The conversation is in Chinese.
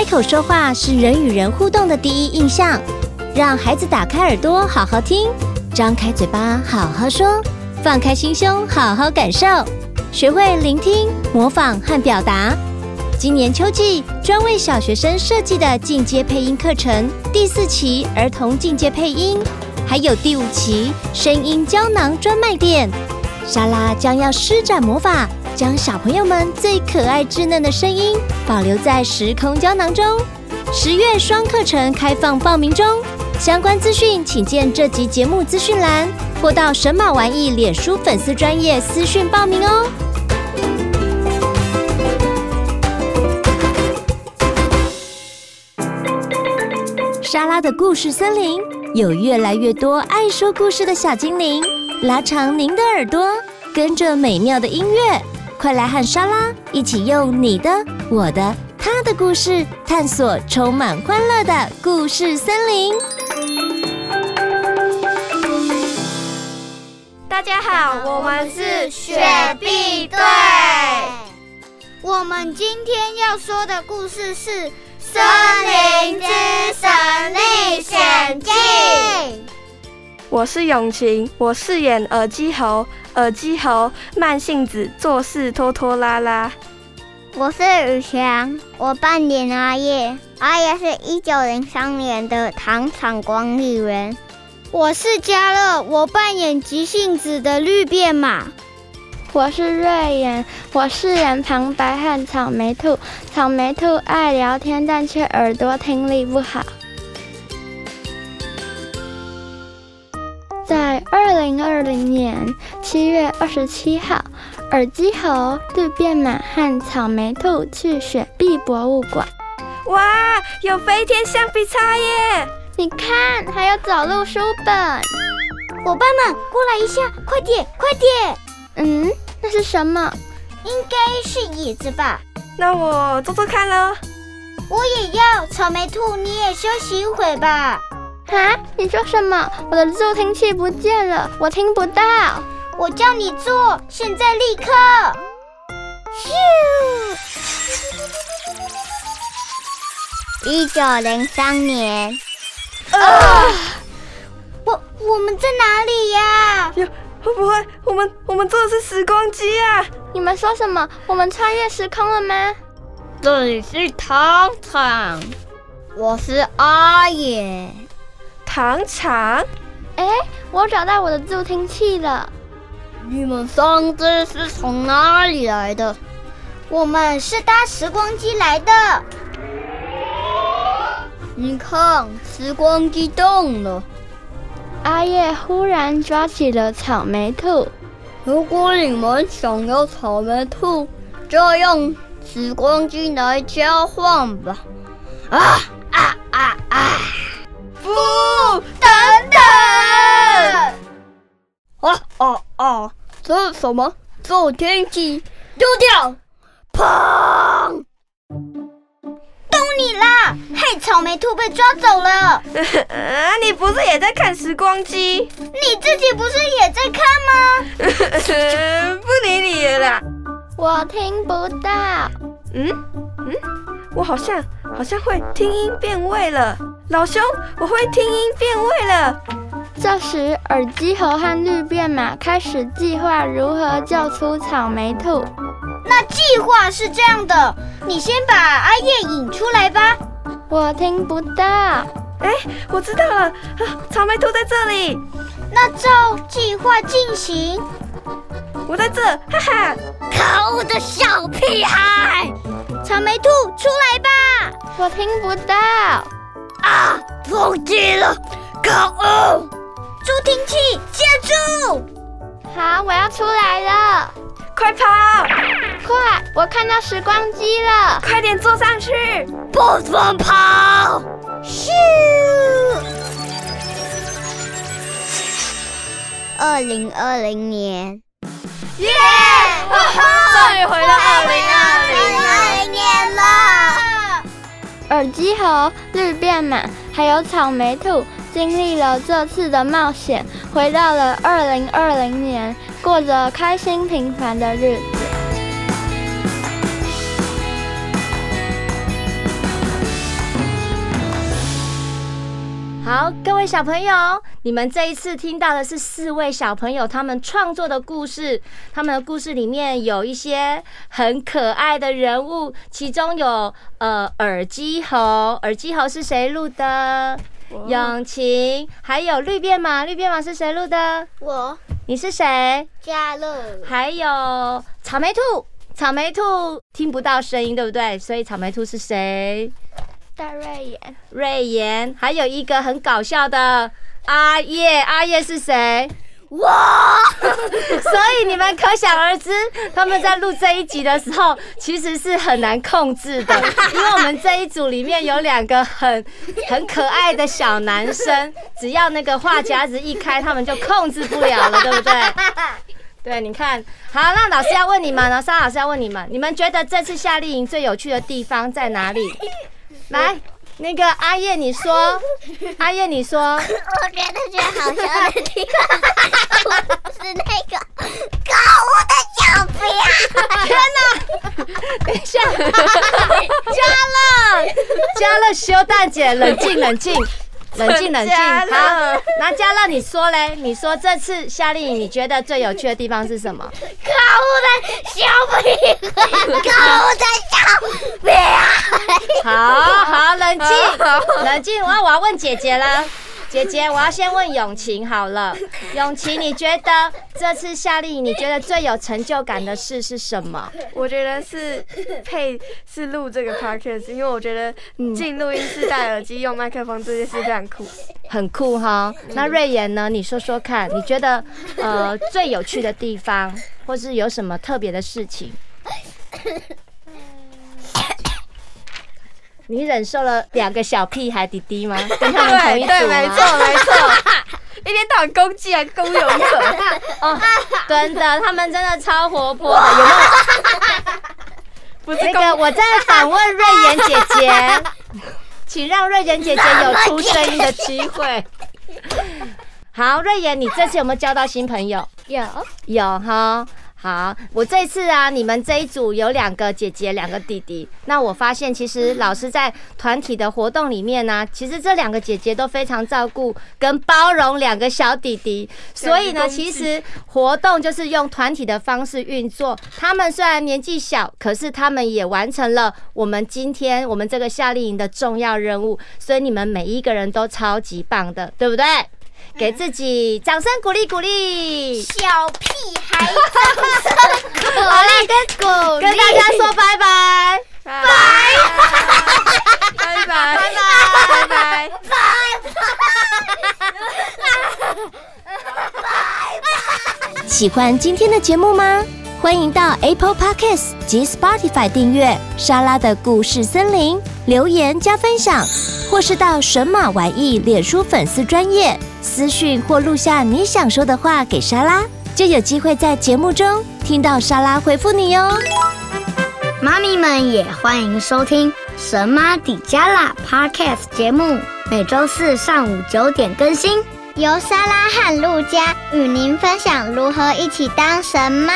开口说话是人与人互动的第一印象，让孩子打开耳朵好好听，张开嘴巴好好说，放开心胸好好感受，学会聆听、模仿和表达。今年秋季专为小学生设计的进阶配音课程第四期儿童进阶配音，还有第五期声音胶囊专卖店，莎拉将要施展魔法。将小朋友们最可爱稚嫩的声音保留在时空胶囊中。十月双课程开放报名中，相关资讯请见这集节目资讯栏，或到神马玩意脸书粉丝专业私讯报名哦。莎拉的故事森林有越来越多爱说故事的小精灵，拉长您的耳朵，跟着美妙的音乐。快来和莎拉一起用你的、我的、他的故事，探索充满欢乐的故事森林。大家好，我们是雪碧队。我们今天要说的故事是《森林之神历险记》。我是永晴，我饰演耳机猴。耳机猴慢性子，做事拖拖拉拉。我是宇翔，我扮演阿叶。阿叶是一九零三年的糖厂管理员。我是嘉乐，我扮演急性子的绿变马。我是瑞妍，我饰演旁白和草莓兔。草莓兔爱聊天，但却耳朵听力不好。零二零年七月二十七号，耳机猴、绿变马和草莓兔去雪碧博物馆。哇，有飞天橡皮擦耶！你看，还有走路书本。伙伴们，过来一下，快点，快点！嗯，那是什么？应该是椅子吧？那我坐坐看喽。我也要，草莓兔，你也休息一会吧。啊！你说什么？我的助听器不见了，我听不到。我叫你做，现在立刻。咻！一九零三年。啊！我我们在哪里呀？呀，会不会我们我们坐的是时光机啊？你们说什么？我们穿越时空了吗？这里是糖厂，我是阿野。糖厂？哎，我找到我的助听器了。你们三只是从哪里来的？我们是搭时光机来的。你看，时光机动了。阿叶忽然抓起了草莓兔。如果你们想要草莓兔，就用时光机来交换吧。啊啊啊啊！不，什么？助听器丢掉！砰！都你啦！害草莓兔被抓走了。啊！你不是也在看时光机？你自己不是也在看吗？不理你了啦。我听不到。嗯嗯，我好像好像会听音辨位了。老兄，我会听音辨位了。这时，耳机猴和绿变马开始计划如何救出草莓兔。那计划是这样的，你先把阿叶引出来吧。我听不到。哎，我知道了，啊，草莓兔在这里。那照计划进行。我在这，哈哈。可恶的小屁孩！草莓兔出来吧。我听不到。啊！忘记了，可恶！助听器接住！好，我要出来了，快跑！快！我看到时光机了，快点坐上去！不准跑！咻！二零二零年，耶！终于回到二零二零年了。耳机盒、绿变马还有草莓兔经历了这次的冒险，回到了二零二零年，过着开心平凡的日子。好，各位小朋友，你们这一次听到的是四位小朋友他们创作的故事。他们的故事里面有一些很可爱的人物，其中有呃耳机猴，耳机猴是谁录的？永晴，还有绿变马，绿变马是谁录的？我。你是谁？嘉乐。还有草莓兔，草莓兔听不到声音，对不对？所以草莓兔是谁？大瑞妍，瑞妍，还有一个很搞笑的阿叶，阿叶是谁？哇！所以你们可想而知，他们在录这一集的时候，其实是很难控制的，因为我们这一组里面有两个很很可爱的小男生，只要那个话匣子一开，他们就控制不了了，对不对？对，你看好，那老师要问你们呢，沙老师要问你们，你们觉得这次夏令营最有趣的地方在哪里？来，那个阿叶，你说，阿叶，你说。我觉得最好笑的地方是那个可恶的小兵。天哪！等一下，嘉乐，嘉乐，修大姐，冷静，冷静。冷静冷静，好，那嘉乐你说嘞？你说这次夏令营你觉得最有趣的地方是什么？可恶的小屁孩，可恶的小兵。好好冷静，冷静，我要我要问姐姐了。姐姐，我要先问永晴好了。永晴，你觉得这次夏令营你觉得最有成就感的事是什么？我觉得是配是录这个 podcast，因为我觉得进录音室戴耳机用麦克风这件事非常酷，很酷哈。那瑞妍呢？你说说看，你觉得呃最有趣的地方，或是有什么特别的事情？你忍受了两个小屁孩弟弟吗？跟他们同一组吗？对，对，没错，没错。一天到晚攻击啊，攻勇者。哦，真的，他们真的超活泼的，有没有？不是那个，我在访问瑞妍姐姐，请让瑞妍姐姐有出声音的机会。好，瑞妍，你这次有没有交到新朋友？有，有哈。好，我这次啊，你们这一组有两个姐姐，两个弟弟。那我发现，其实老师在团体的活动里面呢、啊，其实这两个姐姐都非常照顾跟包容两个小弟弟。所以呢，其实活动就是用团体的方式运作。他们虽然年纪小，可是他们也完成了我们今天我们这个夏令营的重要任务。所以你们每一个人都超级棒的，对不对？给自己掌声鼓励鼓励，小屁孩掌声。鼓励。跟鼓励，跟大家说拜拜，拜拜，拜拜，拜拜，拜拜。喜欢今天的节目吗？欢迎到 Apple Podcasts 及 Spotify 订阅莎拉的故事森林，留言加分享，或是到神马玩意脸书粉丝专页。私讯或录下你想说的话给莎拉，就有机会在节目中听到莎拉回复你哟。妈咪们也欢迎收听《神妈底加拉》Podcast 节目，每周四上午九点更新，由莎拉和陆家与您分享如何一起当神妈。